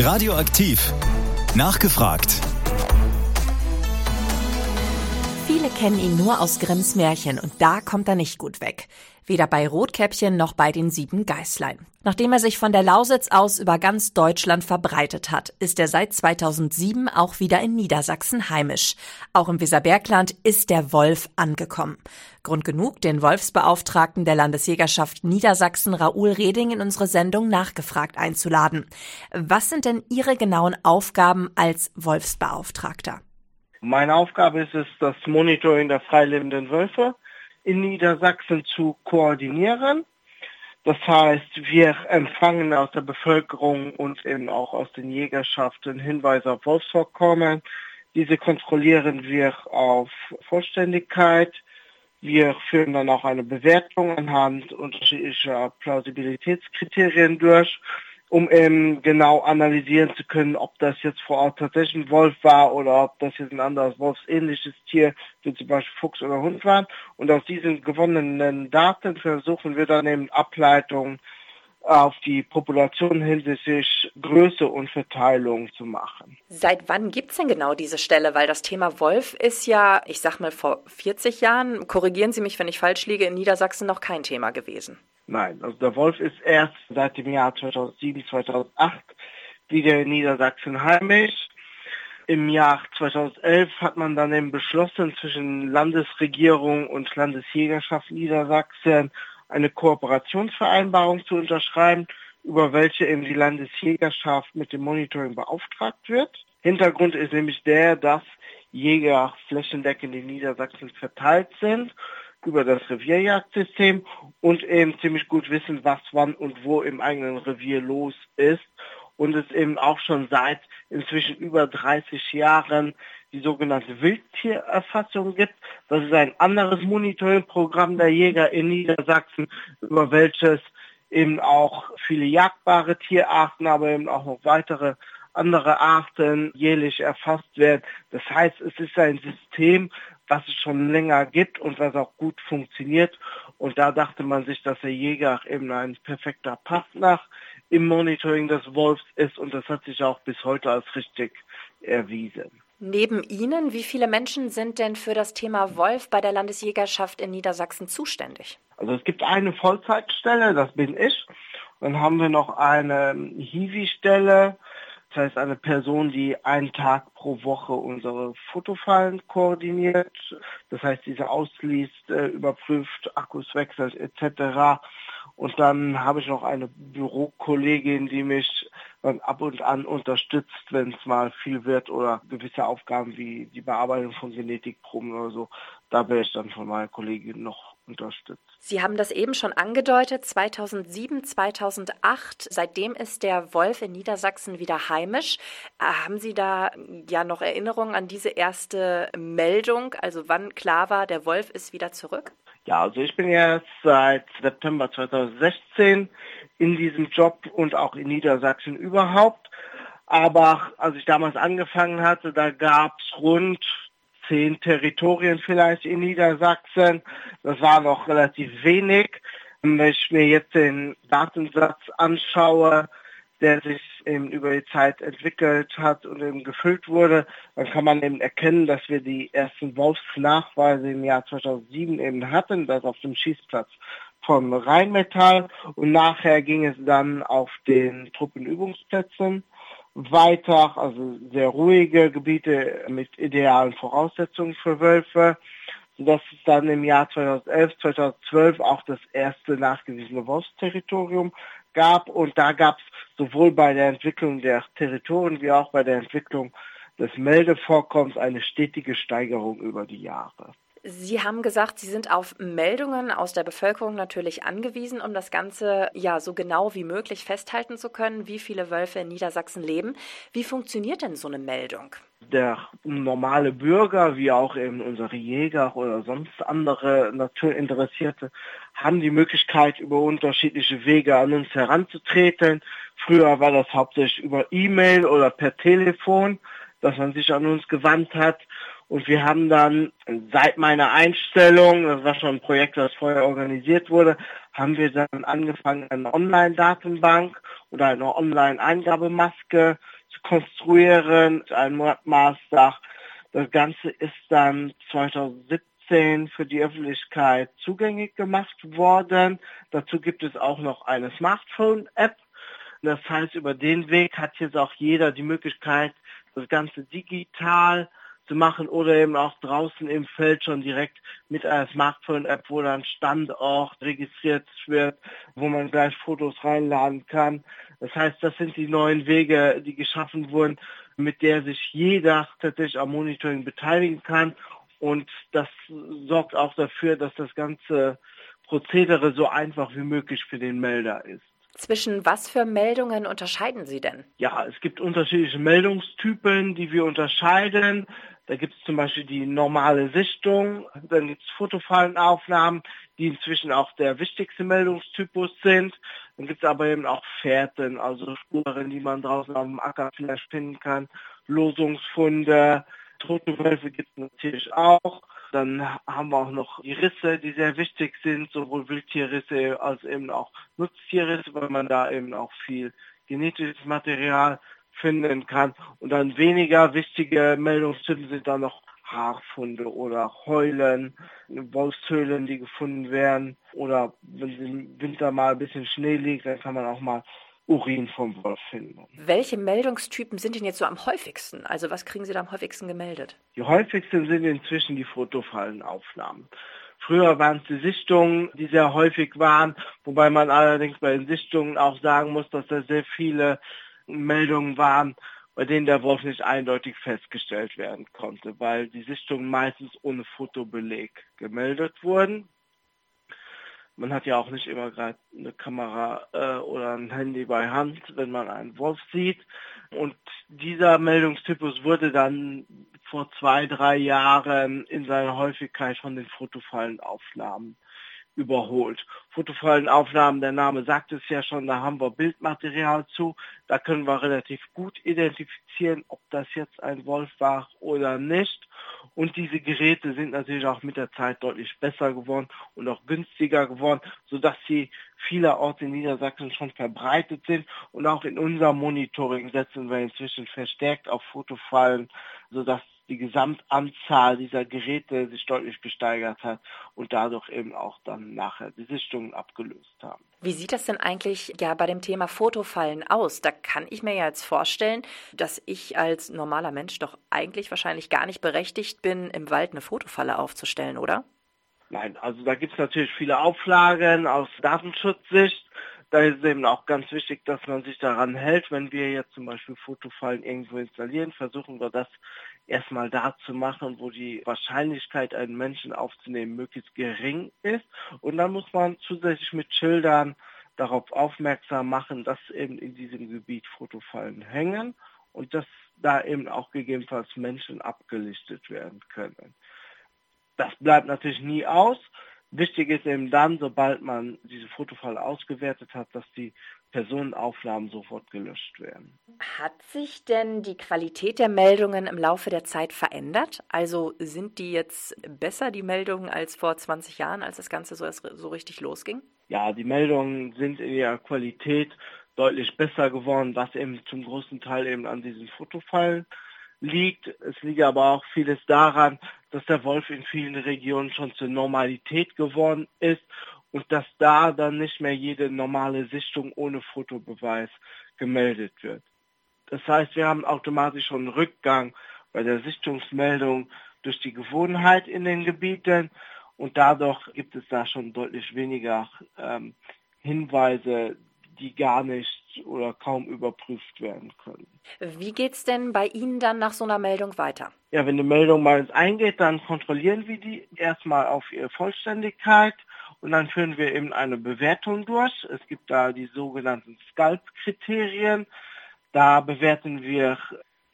Radioaktiv. Nachgefragt. Viele kennen ihn nur aus Grimms Märchen und da kommt er nicht gut weg. Weder bei Rotkäppchen noch bei den sieben Geißlein. Nachdem er sich von der Lausitz aus über ganz Deutschland verbreitet hat, ist er seit 2007 auch wieder in Niedersachsen heimisch. Auch im Weserbergland ist der Wolf angekommen. Grund genug, den Wolfsbeauftragten der Landesjägerschaft Niedersachsen Raoul Reding in unsere Sendung nachgefragt einzuladen. Was sind denn Ihre genauen Aufgaben als Wolfsbeauftragter? Meine Aufgabe ist es, das Monitoring der freilebenden Wölfe in Niedersachsen zu koordinieren. Das heißt, wir empfangen aus der Bevölkerung und eben auch aus den Jägerschaften Hinweise auf Wolfsvorkommen. Diese kontrollieren wir auf Vollständigkeit. Wir führen dann auch eine Bewertung anhand unterschiedlicher Plausibilitätskriterien durch um eben genau analysieren zu können, ob das jetzt vor Ort tatsächlich ein Wolf war oder ob das jetzt ein anderes wolfsähnliches Tier, wie zum Beispiel Fuchs oder Hund war. Und aus diesen gewonnenen Daten versuchen wir dann eben Ableitungen auf die Population hinsichtlich Größe und Verteilung zu machen. Seit wann gibt es denn genau diese Stelle? Weil das Thema Wolf ist ja, ich sag mal, vor 40 Jahren, korrigieren Sie mich, wenn ich falsch liege, in Niedersachsen noch kein Thema gewesen. Nein, also der Wolf ist erst seit dem Jahr 2007, 2008 wieder in Niedersachsen heimisch. Im Jahr 2011 hat man dann eben beschlossen, zwischen Landesregierung und Landesjägerschaft Niedersachsen eine Kooperationsvereinbarung zu unterschreiben, über welche eben die Landesjägerschaft mit dem Monitoring beauftragt wird. Hintergrund ist nämlich der, dass Jäger flächendeckend in Niedersachsen verteilt sind über das Revierjagdsystem und eben ziemlich gut wissen, was wann und wo im eigenen Revier los ist und es eben auch schon seit inzwischen über 30 Jahren die sogenannte Wildtiererfassung gibt. Das ist ein anderes Monitoringprogramm der Jäger in Niedersachsen, über welches eben auch viele jagdbare Tierarten, aber eben auch noch weitere andere Arten jährlich erfasst werden. Das heißt, es ist ein System, was es schon länger gibt und was auch gut funktioniert. Und da dachte man sich, dass der Jäger eben ein perfekter Partner im Monitoring des Wolfs ist und das hat sich auch bis heute als richtig erwiesen. Neben Ihnen, wie viele Menschen sind denn für das Thema Wolf bei der Landesjägerschaft in Niedersachsen zuständig? Also es gibt eine Vollzeitstelle, das bin ich. Dann haben wir noch eine Hiwi-Stelle, das heißt, eine Person, die einen Tag pro Woche unsere Fotofallen koordiniert, das heißt, diese ausliest, äh, überprüft, Akkus wechselt etc. Und dann habe ich noch eine Bürokollegin, die mich dann ab und an unterstützt, wenn es mal viel wird oder gewisse Aufgaben wie die Bearbeitung von Genetikproben oder so. Da wäre ich dann von meiner Kollegin noch unterstützt. Sie haben das eben schon angedeutet, 2007, 2008, seitdem ist der Wolf in Niedersachsen wieder heimisch. Äh, haben Sie da ja noch Erinnerungen an diese erste Meldung, also wann klar war, der Wolf ist wieder zurück? Ja, also ich bin jetzt seit September 2016 in diesem Job und auch in Niedersachsen überhaupt. Aber als ich damals angefangen hatte, da gab es rund zehn Territorien vielleicht in Niedersachsen. Das war noch relativ wenig. Wenn ich mir jetzt den Datensatz anschaue, der sich eben über die Zeit entwickelt hat und eben gefüllt wurde, dann kann man eben erkennen, dass wir die ersten Wolfsnachweise im Jahr 2007 eben hatten, das auf dem Schießplatz von Rheinmetall und nachher ging es dann auf den Truppenübungsplätzen weiter, also sehr ruhige Gebiete mit idealen Voraussetzungen für Wölfe, sodass es dann im Jahr 2011, 2012 auch das erste nachgewiesene Wolfsterritorium gab und da gab es sowohl bei der Entwicklung der Territorien wie auch bei der Entwicklung des Meldevorkommens eine stetige Steigerung über die Jahre. Sie haben gesagt, Sie sind auf Meldungen aus der Bevölkerung natürlich angewiesen, um das Ganze ja so genau wie möglich festhalten zu können, wie viele Wölfe in Niedersachsen leben. Wie funktioniert denn so eine Meldung? Der normale Bürger, wie auch eben unsere Jäger oder sonst andere Naturinteressierte, haben die Möglichkeit, über unterschiedliche Wege an uns heranzutreten. Früher war das hauptsächlich über E-Mail oder per Telefon, dass man sich an uns gewandt hat. Und wir haben dann seit meiner Einstellung, das war schon ein Projekt, das vorher organisiert wurde, haben wir dann angefangen, eine Online-Datenbank oder eine Online-Eingabemaske zu konstruieren, ein Maßdach. Das Ganze ist dann 2017 für die Öffentlichkeit zugänglich gemacht worden. Dazu gibt es auch noch eine Smartphone-App. Das heißt, über den Weg hat jetzt auch jeder die Möglichkeit, das Ganze digital zu machen oder eben auch draußen im Feld schon direkt mit einer Smartphone-App, wo dann Standort registriert wird, wo man gleich Fotos reinladen kann. Das heißt, das sind die neuen Wege, die geschaffen wurden, mit der sich jeder tatsächlich am Monitoring beteiligen kann. Und das sorgt auch dafür, dass das ganze Prozedere so einfach wie möglich für den Melder ist. Zwischen was für Meldungen unterscheiden Sie denn? Ja, es gibt unterschiedliche Meldungstypen, die wir unterscheiden. Da gibt es zum Beispiel die normale Sichtung, dann gibt es Fotofallenaufnahmen, die inzwischen auch der wichtigste Meldungstypus sind. Dann gibt es aber eben auch Fährten, also Spuren, die man draußen auf dem Acker vielleicht finden kann, Losungsfunde, Totenwölfe gibt es natürlich auch. Dann haben wir auch noch die Risse, die sehr wichtig sind, sowohl Wildtierrisse als eben auch Nutztierrisse, weil man da eben auch viel genetisches Material finden kann. Und dann weniger wichtige Meldungstypen sind dann noch Haarfunde oder Heulen, Wolfshöhlen, die gefunden werden. Oder wenn im Winter mal ein bisschen Schnee liegt, dann kann man auch mal Urin vom Wolf finden. Welche Meldungstypen sind denn jetzt so am häufigsten? Also was kriegen Sie da am häufigsten gemeldet? Die häufigsten sind inzwischen die Fotofallenaufnahmen. Früher waren es die Sichtungen, die sehr häufig waren, wobei man allerdings bei den Sichtungen auch sagen muss, dass da sehr viele Meldungen waren, bei denen der Wolf nicht eindeutig festgestellt werden konnte, weil die Sichtungen meistens ohne Fotobeleg gemeldet wurden man hat ja auch nicht immer gerade eine Kamera äh, oder ein Handy bei Hand, wenn man einen Wolf sieht. Und dieser Meldungstypus wurde dann vor zwei, drei Jahren in seiner Häufigkeit von den Fotofallenaufnahmen überholt. Fotofallenaufnahmen, der Name sagt es ja schon, da haben wir Bildmaterial zu. Da können wir relativ gut identifizieren, ob das jetzt ein Wolf war oder nicht. Und diese Geräte sind natürlich auch mit der Zeit deutlich besser geworden und auch günstiger geworden, sodass sie vielerorts in Niedersachsen schon verbreitet sind. Und auch in unserem Monitoring setzen wir inzwischen verstärkt auf Fotofallen, sodass die Gesamtanzahl dieser Geräte sich deutlich gesteigert hat und dadurch eben auch dann nachher die Sichtungen abgelöst haben. Wie sieht das denn eigentlich ja bei dem Thema Fotofallen aus? Da kann ich mir ja jetzt vorstellen, dass ich als normaler Mensch doch eigentlich wahrscheinlich gar nicht berechtigt bin, im Wald eine Fotofalle aufzustellen, oder? Nein, also da gibt es natürlich viele Auflagen aus Datenschutzsicht. Da ist es eben auch ganz wichtig, dass man sich daran hält. Wenn wir jetzt zum Beispiel Fotofallen irgendwo installieren, versuchen wir das erstmal da zu machen, wo die Wahrscheinlichkeit, einen Menschen aufzunehmen, möglichst gering ist. Und dann muss man zusätzlich mit Schildern darauf aufmerksam machen, dass eben in diesem Gebiet Fotofallen hängen und dass da eben auch gegebenenfalls Menschen abgelichtet werden können. Das bleibt natürlich nie aus. Wichtig ist eben dann, sobald man diese Fotofalle ausgewertet hat, dass die Personenaufnahmen sofort gelöscht werden. Hat sich denn die Qualität der Meldungen im Laufe der Zeit verändert? Also sind die jetzt besser, die Meldungen, als vor 20 Jahren, als das Ganze so, so richtig losging? Ja, die Meldungen sind in ihrer Qualität deutlich besser geworden, was eben zum großen Teil eben an diesen Fotofallen liegt. Es liegt aber auch vieles daran, dass der Wolf in vielen Regionen schon zur Normalität geworden ist und dass da dann nicht mehr jede normale Sichtung ohne Fotobeweis gemeldet wird. Das heißt, wir haben automatisch schon einen Rückgang bei der Sichtungsmeldung durch die Gewohnheit in den Gebieten und dadurch gibt es da schon deutlich weniger ähm, Hinweise, die gar nicht oder kaum überprüft werden können. Wie geht es denn bei Ihnen dann nach so einer Meldung weiter? Ja, wenn eine Meldung mal eingeht, dann kontrollieren wir die erstmal auf ihre Vollständigkeit und dann führen wir eben eine Bewertung durch. Es gibt da die sogenannten Scalp-Kriterien. Da bewerten wir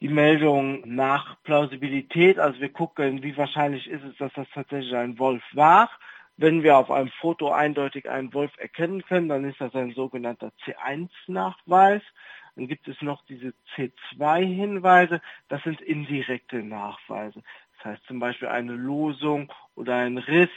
die Meldung nach Plausibilität. Also wir gucken, wie wahrscheinlich ist es, dass das tatsächlich ein Wolf war. Wenn wir auf einem Foto eindeutig einen Wolf erkennen können, dann ist das ein sogenannter C1-Nachweis. Dann gibt es noch diese C2-Hinweise, das sind indirekte Nachweise Das heißt zum Beispiel eine Losung oder ein Riss,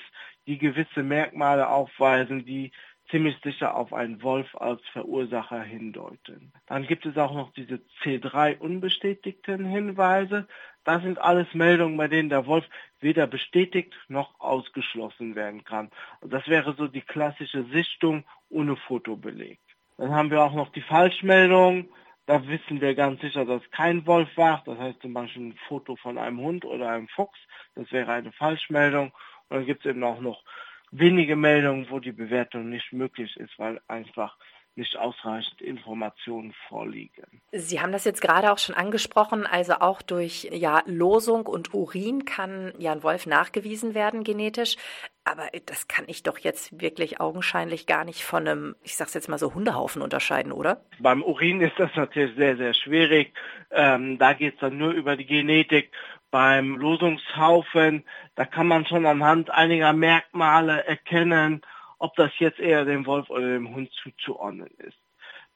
die gewisse Merkmale aufweisen, die ziemlich sicher auf einen Wolf als Verursacher hindeuten. Dann gibt es auch noch diese C3 unbestätigten Hinweise. Das sind alles Meldungen, bei denen der Wolf weder bestätigt noch ausgeschlossen werden kann. Das wäre so die klassische Sichtung ohne Fotobeleg. Dann haben wir auch noch die Falschmeldung. Da wissen wir ganz sicher, dass kein Wolf war. Das heißt zum Beispiel ein Foto von einem Hund oder einem Fuchs. Das wäre eine Falschmeldung. Und dann gibt es eben auch noch wenige Meldungen, wo die Bewertung nicht möglich ist, weil einfach nicht ausreichend Informationen vorliegen. Sie haben das jetzt gerade auch schon angesprochen, also auch durch ja, Losung und Urin kann ja ein Wolf nachgewiesen werden genetisch. Aber das kann ich doch jetzt wirklich augenscheinlich gar nicht von einem, ich sag's jetzt mal so, Hundehaufen unterscheiden, oder? Beim Urin ist das natürlich sehr, sehr schwierig. Ähm, da geht es dann nur über die Genetik. Beim Losungshaufen, da kann man schon anhand einiger Merkmale erkennen, ob das jetzt eher dem Wolf oder dem Hund zuzuordnen ist.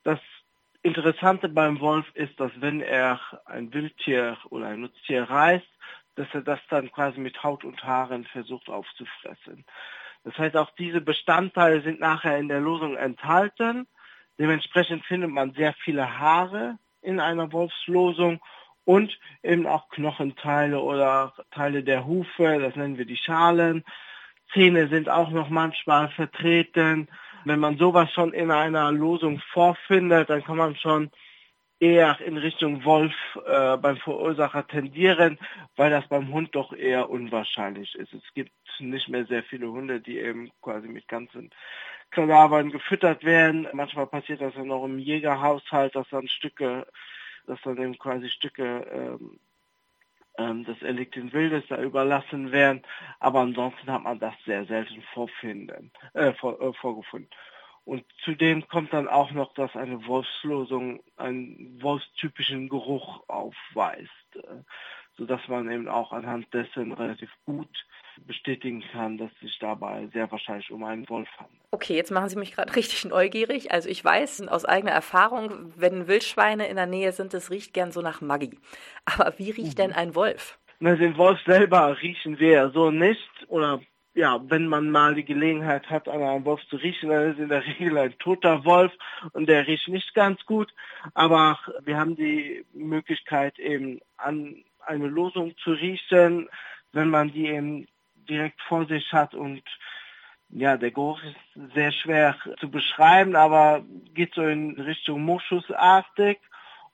Das Interessante beim Wolf ist, dass wenn er ein Wildtier oder ein Nutztier reißt, dass er das dann quasi mit Haut und Haaren versucht aufzufressen. Das heißt, auch diese Bestandteile sind nachher in der Losung enthalten. Dementsprechend findet man sehr viele Haare in einer Wolfslosung und eben auch Knochenteile oder Teile der Hufe, das nennen wir die Schalen. Zähne sind auch noch manchmal vertreten. Wenn man sowas schon in einer Losung vorfindet, dann kann man schon eher in Richtung Wolf äh, beim Verursacher tendieren, weil das beim Hund doch eher unwahrscheinlich ist. Es gibt nicht mehr sehr viele Hunde, die eben quasi mit ganzen Kadavern gefüttert werden. Manchmal passiert das ja noch im Jägerhaushalt, dass dann Stücke, dass dann eben quasi Stücke ähm, ähm, des erlegten Wildes da überlassen werden. Aber ansonsten hat man das sehr selten vorfinden, äh, vor, äh, vorgefunden. Und zudem kommt dann auch noch, dass eine Wolfslosung einen wolfstypischen Geruch aufweist, äh, sodass man eben auch anhand dessen relativ gut bestätigen kann, dass sich dabei sehr wahrscheinlich um einen Wolf handelt. Okay, jetzt machen Sie mich gerade richtig neugierig. Also ich weiß aus eigener Erfahrung, wenn Wildschweine in der Nähe sind, es riecht gern so nach Maggi. Aber wie riecht mhm. denn ein Wolf? Na, den Wolf selber riechen wir ja so nicht. Oder ja, wenn man mal die Gelegenheit hat, an einem Wolf zu riechen, dann ist in der Regel ein toter Wolf und der riecht nicht ganz gut. Aber wir haben die Möglichkeit eben an eine Losung zu riechen, wenn man die eben direkt vor sich hat und ja, der Geruch ist sehr schwer zu beschreiben, aber geht so in Richtung Moschusartig.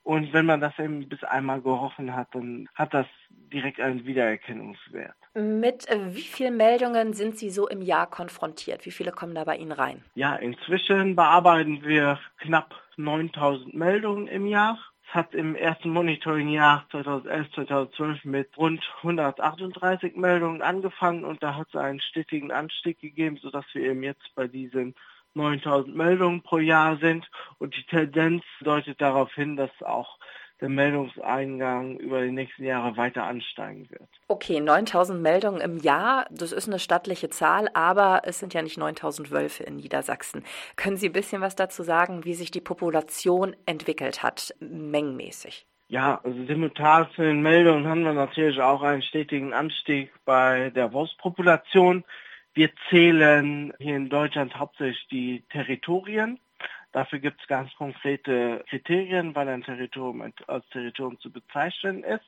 Und wenn man das eben bis einmal gerochen hat, dann hat das direkt einen Wiedererkennungswert. Mit äh, wie vielen Meldungen sind Sie so im Jahr konfrontiert? Wie viele kommen da bei Ihnen rein? Ja, inzwischen bearbeiten wir knapp 9000 Meldungen im Jahr. Es hat im ersten Monitoring-Jahr 2011-2012 mit rund 138 Meldungen angefangen und da hat es einen stetigen Anstieg gegeben, sodass wir eben jetzt bei diesen 9000 Meldungen pro Jahr sind. Und die Tendenz deutet darauf hin, dass auch der Meldungseingang über die nächsten Jahre weiter ansteigen wird. Okay, 9000 Meldungen im Jahr, das ist eine stattliche Zahl, aber es sind ja nicht 9000 Wölfe in Niedersachsen. Können Sie ein bisschen was dazu sagen, wie sich die Population entwickelt hat, mengenmäßig? Ja, also simultan zu den Meldungen haben wir natürlich auch einen stetigen Anstieg bei der Wolfspopulation. Wir zählen hier in Deutschland hauptsächlich die Territorien. Dafür gibt es ganz konkrete Kriterien, wann ein Territorium als Territorium zu bezeichnen ist.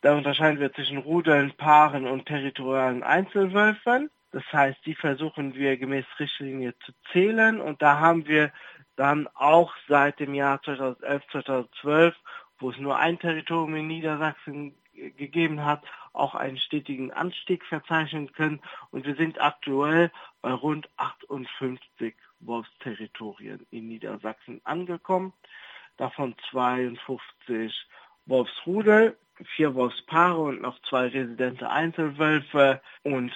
Da unterscheiden wir zwischen Rudeln, Paaren und territorialen Einzelwölfen. Das heißt, die versuchen wir gemäß Richtlinie zu zählen und da haben wir dann auch seit dem Jahr 2011, 2012, wo es nur ein Territorium in Niedersachsen gegeben hat, auch einen stetigen Anstieg verzeichnen können und wir sind aktuell bei rund 58 Wolfsterritorien in Niedersachsen angekommen, davon 52 Wolfsrudel, vier Wolfspaare und noch zwei residente Einzelwölfe und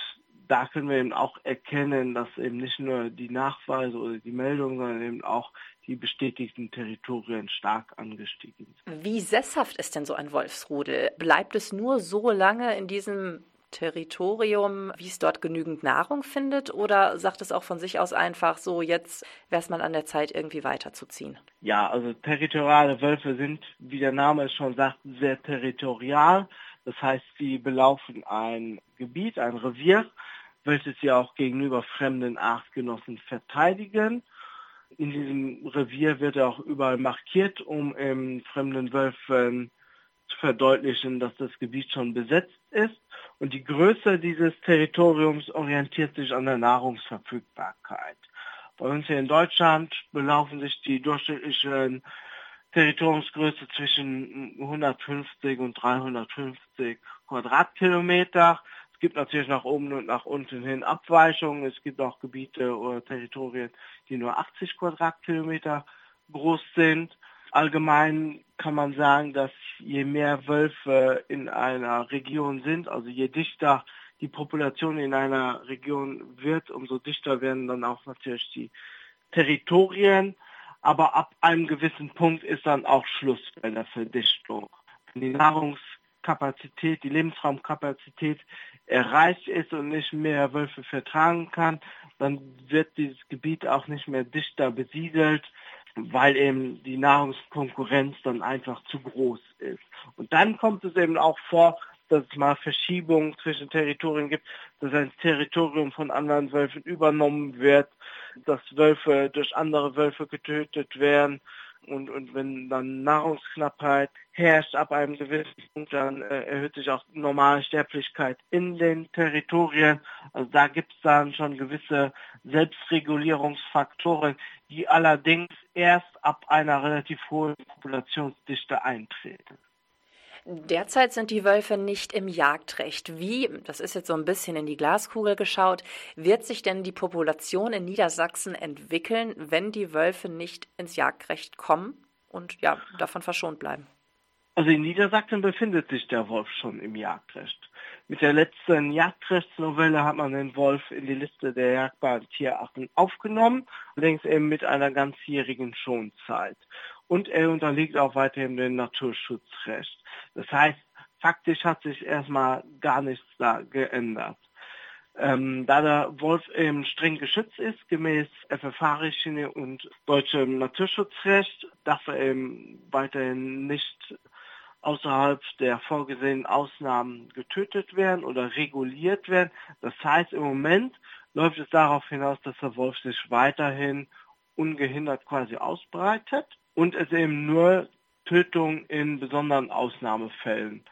da können wir eben auch erkennen, dass eben nicht nur die Nachweise oder die Meldungen, sondern eben auch die bestätigten Territorien stark angestiegen sind. Wie sesshaft ist denn so ein Wolfsrudel? Bleibt es nur so lange in diesem Territorium, wie es dort genügend Nahrung findet? Oder sagt es auch von sich aus einfach so, jetzt wäre es mal an der Zeit, irgendwie weiterzuziehen? Ja, also territoriale Wölfe sind, wie der Name es schon sagt, sehr territorial. Das heißt, sie belaufen ein Gebiet, ein Revier, welches sie auch gegenüber fremden Artgenossen verteidigen. In diesem Revier wird er auch überall markiert, um im fremden Wölfen zu verdeutlichen, dass das Gebiet schon besetzt ist. Und die Größe dieses Territoriums orientiert sich an der Nahrungsverfügbarkeit. Bei uns hier in Deutschland belaufen sich die durchschnittlichen Territoriumsgröße zwischen 150 und 350 Quadratkilometer. Es gibt natürlich nach oben und nach unten hin Abweichungen. Es gibt auch Gebiete oder Territorien, die nur 80 Quadratkilometer groß sind. Allgemein kann man sagen, dass je mehr Wölfe in einer Region sind, also je dichter die Population in einer Region wird, umso dichter werden dann auch natürlich die Territorien. Aber ab einem gewissen Punkt ist dann auch Schluss bei der Verdichtung. Wenn die Nahrungskapazität, die Lebensraumkapazität erreicht ist und nicht mehr Wölfe vertragen kann, dann wird dieses Gebiet auch nicht mehr dichter besiedelt, weil eben die Nahrungskonkurrenz dann einfach zu groß ist. Und dann kommt es eben auch vor, dass es mal Verschiebungen zwischen Territorien gibt, dass ein Territorium von anderen Wölfen übernommen wird, dass Wölfe durch andere Wölfe getötet werden. Und, und wenn dann Nahrungsknappheit herrscht ab einem gewissen Punkt, dann äh, erhöht sich auch normale Sterblichkeit in den Territorien. Also da gibt es dann schon gewisse Selbstregulierungsfaktoren, die allerdings erst ab einer relativ hohen Populationsdichte eintreten. Derzeit sind die Wölfe nicht im Jagdrecht. Wie, das ist jetzt so ein bisschen in die Glaskugel geschaut, wird sich denn die Population in Niedersachsen entwickeln, wenn die Wölfe nicht ins Jagdrecht kommen und ja, davon verschont bleiben? Also in Niedersachsen befindet sich der Wolf schon im Jagdrecht. Mit der letzten Jagdrechtsnovelle hat man den Wolf in die Liste der jagdbaren Tierarten aufgenommen, allerdings eben mit einer ganzjährigen Schonzeit. Und er unterliegt auch weiterhin dem Naturschutzrecht. Das heißt, faktisch hat sich erstmal gar nichts da geändert. Ähm, da der Wolf eben streng geschützt ist, gemäß FFH-Richtlinie und deutschem Naturschutzrecht, darf er eben weiterhin nicht außerhalb der vorgesehenen Ausnahmen getötet werden oder reguliert werden. Das heißt, im Moment läuft es darauf hinaus, dass der Wolf sich weiterhin ungehindert quasi ausbreitet und es eben nur Tötung in besonderen Ausnahmefällen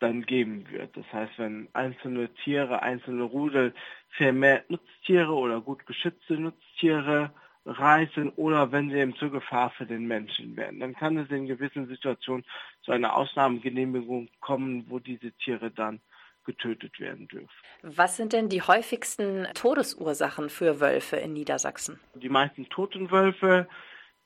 dann geben wird. Das heißt, wenn einzelne Tiere, einzelne Rudel vermehrt Nutztiere oder gut geschützte Nutztiere reißen oder wenn sie eben zur Gefahr für den Menschen werden, dann kann es in gewissen Situationen zu einer Ausnahmegenehmigung kommen, wo diese Tiere dann getötet werden dürfen. Was sind denn die häufigsten Todesursachen für Wölfe in Niedersachsen? Die meisten toten Wölfe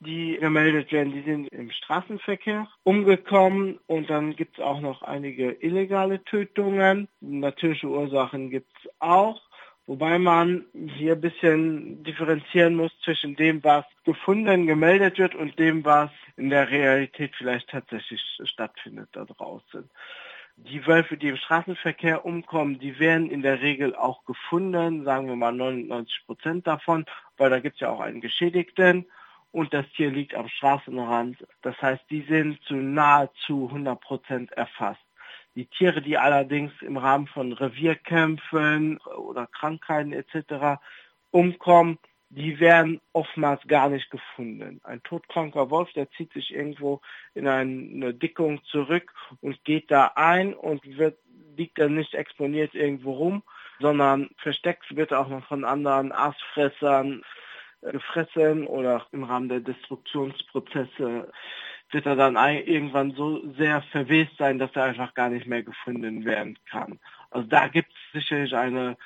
die gemeldet werden, die sind im Straßenverkehr umgekommen und dann gibt es auch noch einige illegale Tötungen. Natürliche Ursachen gibt es auch. Wobei man hier ein bisschen differenzieren muss zwischen dem, was gefunden, gemeldet wird und dem, was in der Realität vielleicht tatsächlich stattfindet da draußen. Die Wölfe, die im Straßenverkehr umkommen, die werden in der Regel auch gefunden, sagen wir mal 99 Prozent davon, weil da gibt es ja auch einen Geschädigten und das Tier liegt am Straßenrand. Das heißt, die sind zu nahezu 100 Prozent erfasst. Die Tiere, die allerdings im Rahmen von Revierkämpfen oder Krankheiten etc. umkommen, die werden oftmals gar nicht gefunden. Ein todkranker Wolf, der zieht sich irgendwo in eine Dickung zurück und geht da ein und wird, liegt dann nicht exponiert irgendwo rum, sondern versteckt wird auch noch von anderen Aasfressern, gefressen oder im Rahmen der Destruktionsprozesse wird er dann irgendwann so sehr verwest sein, dass er einfach gar nicht mehr gefunden werden kann. Also da gibt es sicherlich eine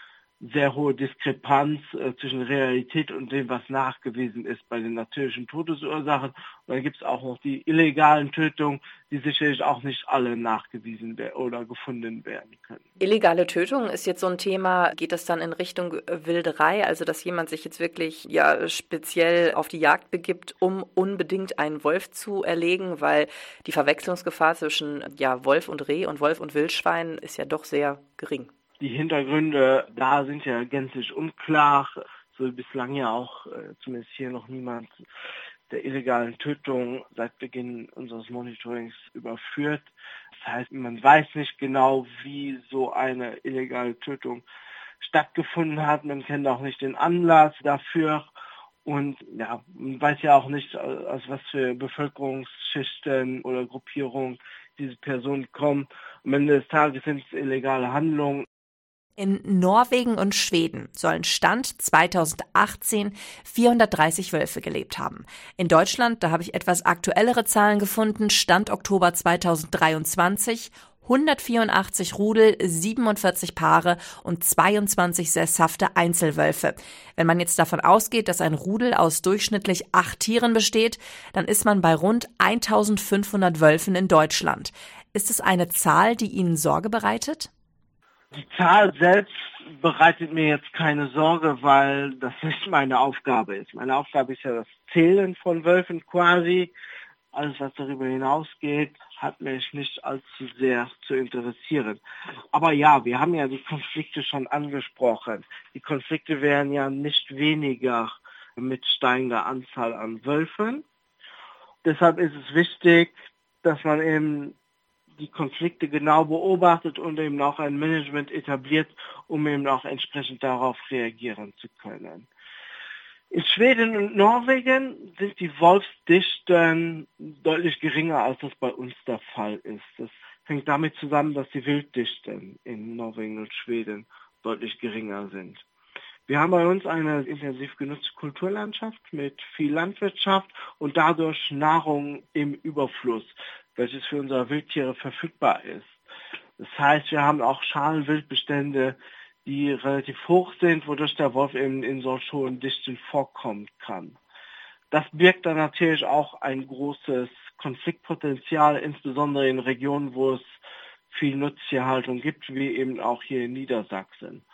sehr hohe Diskrepanz äh, zwischen Realität und dem, was nachgewiesen ist bei den natürlichen Todesursachen. Und dann gibt es auch noch die illegalen Tötungen, die sicherlich auch nicht alle nachgewiesen oder gefunden werden können. Illegale Tötung ist jetzt so ein Thema, geht das dann in Richtung äh, Wilderei, also dass jemand sich jetzt wirklich ja speziell auf die Jagd begibt, um unbedingt einen Wolf zu erlegen, weil die Verwechslungsgefahr zwischen ja, Wolf und Reh und Wolf und Wildschwein ist ja doch sehr gering. Die Hintergründe da sind ja gänzlich unklar. So bislang ja auch äh, zumindest hier noch niemand der illegalen Tötung seit Beginn unseres Monitorings überführt. Das heißt, man weiß nicht genau, wie so eine illegale Tötung stattgefunden hat. Man kennt auch nicht den Anlass dafür. Und ja, man weiß ja auch nicht, aus was für Bevölkerungsschichten oder Gruppierungen diese Personen kommen. Am Ende des Tages sind es illegale Handlungen. In Norwegen und Schweden sollen Stand 2018 430 Wölfe gelebt haben. In Deutschland, da habe ich etwas aktuellere Zahlen gefunden, Stand Oktober 2023 184 Rudel, 47 Paare und 22 sesshafte Einzelwölfe. Wenn man jetzt davon ausgeht, dass ein Rudel aus durchschnittlich acht Tieren besteht, dann ist man bei rund 1500 Wölfen in Deutschland. Ist es eine Zahl, die Ihnen Sorge bereitet? Die Zahl selbst bereitet mir jetzt keine Sorge, weil das nicht meine Aufgabe ist. Meine Aufgabe ist ja das Zählen von Wölfen quasi. Alles, was darüber hinausgeht, hat mich nicht allzu sehr zu interessieren. Aber ja, wir haben ja die Konflikte schon angesprochen. Die Konflikte werden ja nicht weniger mit steigender Anzahl an Wölfen. Deshalb ist es wichtig, dass man eben die Konflikte genau beobachtet und eben auch ein Management etabliert, um eben auch entsprechend darauf reagieren zu können. In Schweden und Norwegen sind die Wolfsdichten deutlich geringer, als das bei uns der Fall ist. Das hängt damit zusammen, dass die Wilddichten in Norwegen und Schweden deutlich geringer sind. Wir haben bei uns eine intensiv genutzte Kulturlandschaft mit viel Landwirtschaft und dadurch Nahrung im Überfluss welches für unsere Wildtiere verfügbar ist. Das heißt, wir haben auch Schalenwildbestände, die relativ hoch sind, wodurch der Wolf eben in solch hohen Dichten vorkommen kann. Das birgt dann natürlich auch ein großes Konfliktpotenzial, insbesondere in Regionen, wo es viel Nutztierhaltung gibt, wie eben auch hier in Niedersachsen.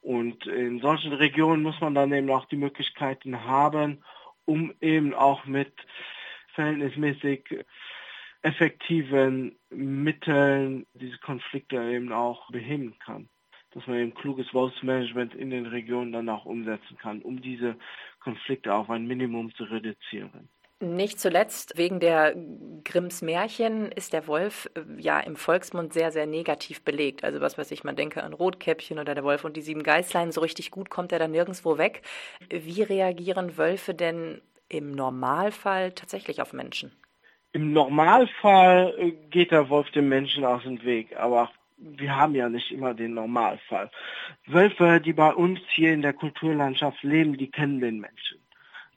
Und in solchen Regionen muss man dann eben auch die Möglichkeiten haben, um eben auch mit verhältnismäßig effektiven Mitteln diese Konflikte eben auch beheben kann. Dass man eben kluges Wolfsmanagement in den Regionen dann auch umsetzen kann, um diese Konflikte auf ein Minimum zu reduzieren. Nicht zuletzt wegen der Grimms Märchen ist der Wolf äh, ja im Volksmund sehr, sehr negativ belegt. Also was weiß ich, man denke an Rotkäppchen oder der Wolf und die sieben Geißlein. So richtig gut kommt er da nirgendwo weg. Wie reagieren Wölfe denn im Normalfall tatsächlich auf Menschen? Im Normalfall äh, geht der Wolf dem Menschen aus dem Weg, aber wir haben ja nicht immer den Normalfall. Wölfe, die bei uns hier in der Kulturlandschaft leben, die kennen den Menschen.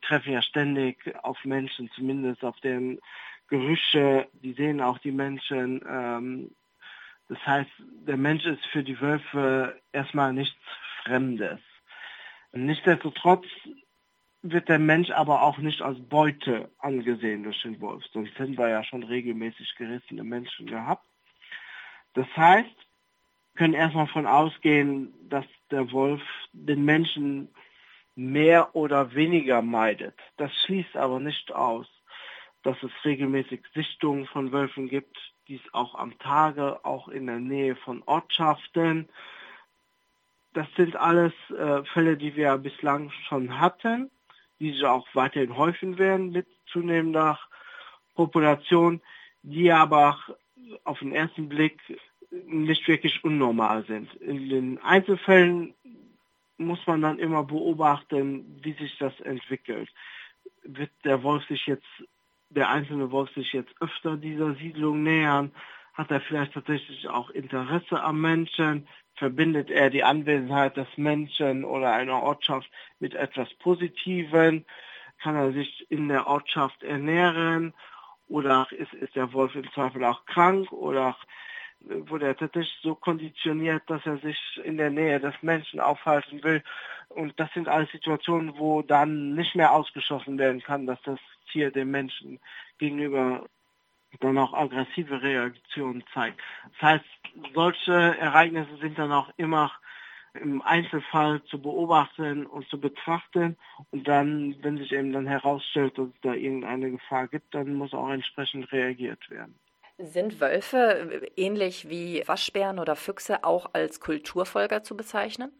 Treffen ja ständig auf Menschen, zumindest auf den Gerüche, die sehen auch die Menschen. Ähm, das heißt, der Mensch ist für die Wölfe erstmal nichts Fremdes. Nichtsdestotrotz wird der Mensch aber auch nicht als Beute angesehen durch den Wolf. Sonst hätten wir ja schon regelmäßig gerissene Menschen gehabt. Das heißt, können erstmal davon ausgehen, dass der Wolf den Menschen mehr oder weniger meidet. Das schließt aber nicht aus, dass es regelmäßig Sichtungen von Wölfen gibt, dies auch am Tage, auch in der Nähe von Ortschaften. Das sind alles äh, Fälle, die wir bislang schon hatten die sich auch weiterhin häufen werden mit zunehmender Population, die aber auf den ersten Blick nicht wirklich unnormal sind. In den Einzelfällen muss man dann immer beobachten, wie sich das entwickelt. Wird der Wolf sich jetzt, der einzelne Wolf sich jetzt öfter dieser Siedlung nähern? Hat er vielleicht tatsächlich auch Interesse am Menschen? verbindet er die Anwesenheit des Menschen oder einer Ortschaft mit etwas Positivem? Kann er sich in der Ortschaft ernähren? Oder ist, ist der Wolf im Zweifel auch krank? Oder wurde er tatsächlich so konditioniert, dass er sich in der Nähe des Menschen aufhalten will? Und das sind alles Situationen, wo dann nicht mehr ausgeschlossen werden kann, dass das Tier dem Menschen gegenüber dann auch aggressive Reaktionen zeigt. Das heißt, solche Ereignisse sind dann auch immer im Einzelfall zu beobachten und zu betrachten und dann, wenn sich eben dann herausstellt, dass es da irgendeine Gefahr gibt, dann muss auch entsprechend reagiert werden. Sind Wölfe ähnlich wie Waschbären oder Füchse auch als Kulturfolger zu bezeichnen?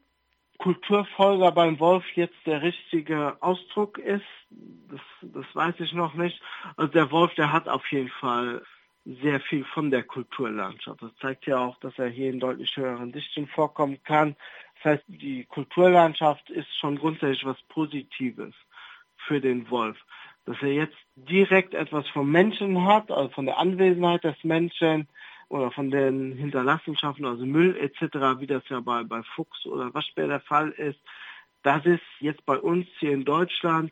Kulturfolger beim Wolf jetzt der richtige Ausdruck ist, das, das weiß ich noch nicht. Also der Wolf, der hat auf jeden Fall sehr viel von der Kulturlandschaft. Das zeigt ja auch, dass er hier in deutlich höheren Dichten vorkommen kann. Das heißt, die Kulturlandschaft ist schon grundsätzlich was Positives für den Wolf. Dass er jetzt direkt etwas vom Menschen hat, also von der Anwesenheit des Menschen oder von den Hinterlassenschaften, also Müll etc., wie das ja bei, bei Fuchs oder Waschbär der Fall ist, das ist jetzt bei uns hier in Deutschland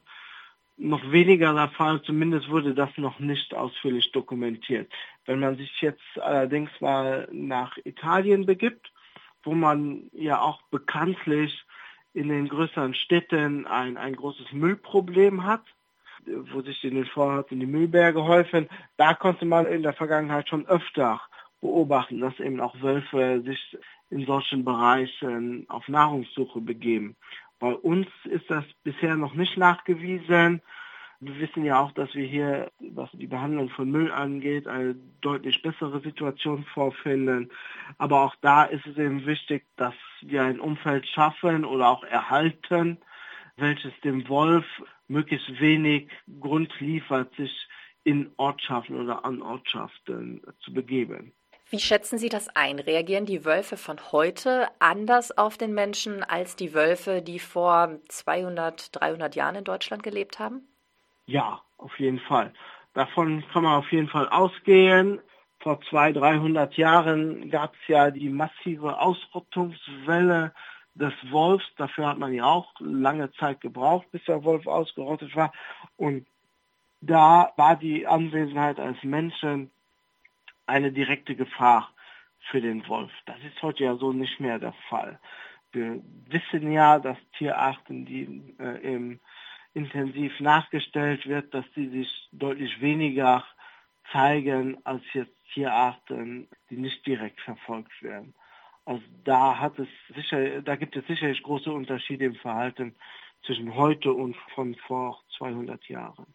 noch weniger der Fall, zumindest wurde das noch nicht ausführlich dokumentiert. Wenn man sich jetzt allerdings mal nach Italien begibt, wo man ja auch bekanntlich in den größeren Städten ein, ein großes Müllproblem hat, wo sich in den Vororten die Müllberge häufen, da konnte man in der Vergangenheit schon öfter beobachten, dass eben auch Wölfe sich in solchen Bereichen auf Nahrungssuche begeben. Bei uns ist das bisher noch nicht nachgewiesen. Wir wissen ja auch, dass wir hier, was die Behandlung von Müll angeht, eine deutlich bessere Situation vorfinden. Aber auch da ist es eben wichtig, dass wir ein Umfeld schaffen oder auch erhalten, welches dem Wolf möglichst wenig Grund liefert, sich in Ortschaften oder an Ortschaften zu begeben. Wie schätzen Sie das ein? Reagieren die Wölfe von heute anders auf den Menschen als die Wölfe, die vor 200, 300 Jahren in Deutschland gelebt haben? Ja, auf jeden Fall. Davon kann man auf jeden Fall ausgehen. Vor 200, 300 Jahren gab es ja die massive Ausrottungswelle des Wolfs. Dafür hat man ja auch lange Zeit gebraucht, bis der Wolf ausgerottet war. Und da war die Anwesenheit als Menschen eine direkte Gefahr für den Wolf. Das ist heute ja so nicht mehr der Fall. Wir wissen ja, dass Tierarten, die äh, im, intensiv nachgestellt wird, dass sie sich deutlich weniger zeigen als jetzt Tierarten, die nicht direkt verfolgt werden. Also da hat es sicher, da gibt es sicherlich große Unterschiede im Verhalten zwischen heute und von vor 200 Jahren.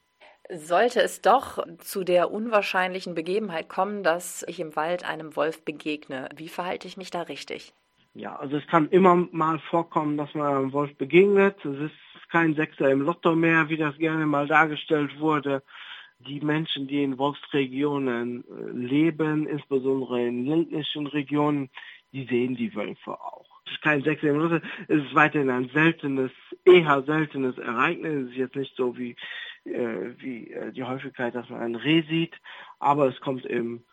Sollte es doch zu der unwahrscheinlichen Begebenheit kommen, dass ich im Wald einem Wolf begegne, wie verhalte ich mich da richtig? Ja, also es kann immer mal vorkommen, dass man einem Wolf begegnet. Es ist kein Sechser im Lotto mehr, wie das gerne mal dargestellt wurde. Die Menschen, die in Wolfsregionen äh, leben, insbesondere in ländlichen Regionen, die sehen die Wölfe auch. Es ist kein Sechser im Lotto, es ist weiterhin ein seltenes, eher seltenes Ereignis. Es ist jetzt nicht so wie wie äh, die Häufigkeit, dass man ein Reh sieht, aber es kommt eben,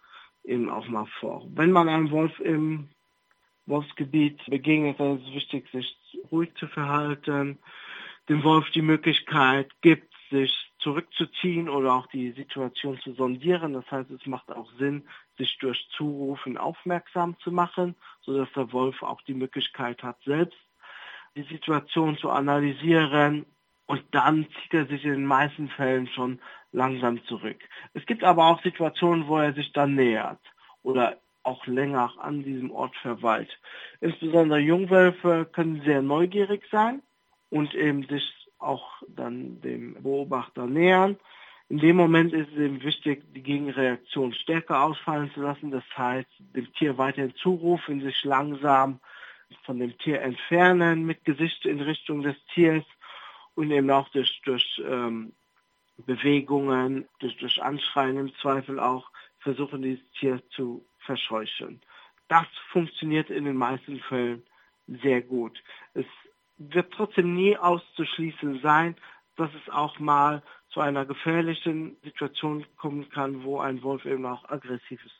eben auch mal vor. Wenn man einem Wolf im Wolfsgebiet begegnet, dann ist es wichtig, sich ruhig zu verhalten, dem Wolf die Möglichkeit gibt, sich zurückzuziehen oder auch die Situation zu sondieren. Das heißt, es macht auch Sinn, sich durch Zurufen aufmerksam zu machen, sodass der Wolf auch die Möglichkeit hat, selbst die Situation zu analysieren und dann zieht er sich in den meisten Fällen schon langsam zurück. Es gibt aber auch Situationen, wo er sich dann nähert oder auch länger an diesem Ort verweilt. Insbesondere Jungwölfe können sehr neugierig sein und eben sich auch dann dem Beobachter nähern. In dem Moment ist es eben wichtig, die Gegenreaktion stärker ausfallen zu lassen. Das heißt, dem Tier weiterhin zurufen, sich langsam von dem Tier entfernen mit Gesicht in Richtung des Tiers und eben auch durch, durch ähm, Bewegungen, durch, durch Anschreien im Zweifel auch versuchen, dieses Tier zu verscheuchen. Das funktioniert in den meisten Fällen sehr gut. Es wird trotzdem nie auszuschließen sein, dass es auch mal zu einer gefährlichen Situation kommen kann, wo ein Wolf eben auch aggressives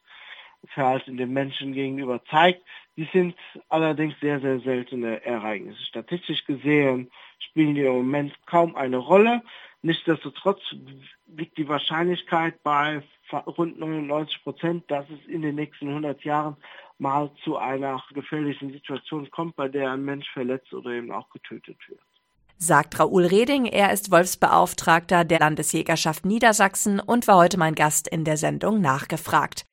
Verhalten dem Menschen gegenüber zeigt. Die sind allerdings sehr, sehr seltene Ereignisse. Statistisch gesehen spielen die im Moment kaum eine Rolle. Nichtsdestotrotz liegt die Wahrscheinlichkeit bei rund 99 Prozent, dass es in den nächsten 100 Jahren mal zu einer gefährlichen Situation kommt, bei der ein Mensch verletzt oder eben auch getötet wird. Sagt Raoul Reding, er ist Wolfsbeauftragter der Landesjägerschaft Niedersachsen und war heute mein Gast in der Sendung Nachgefragt.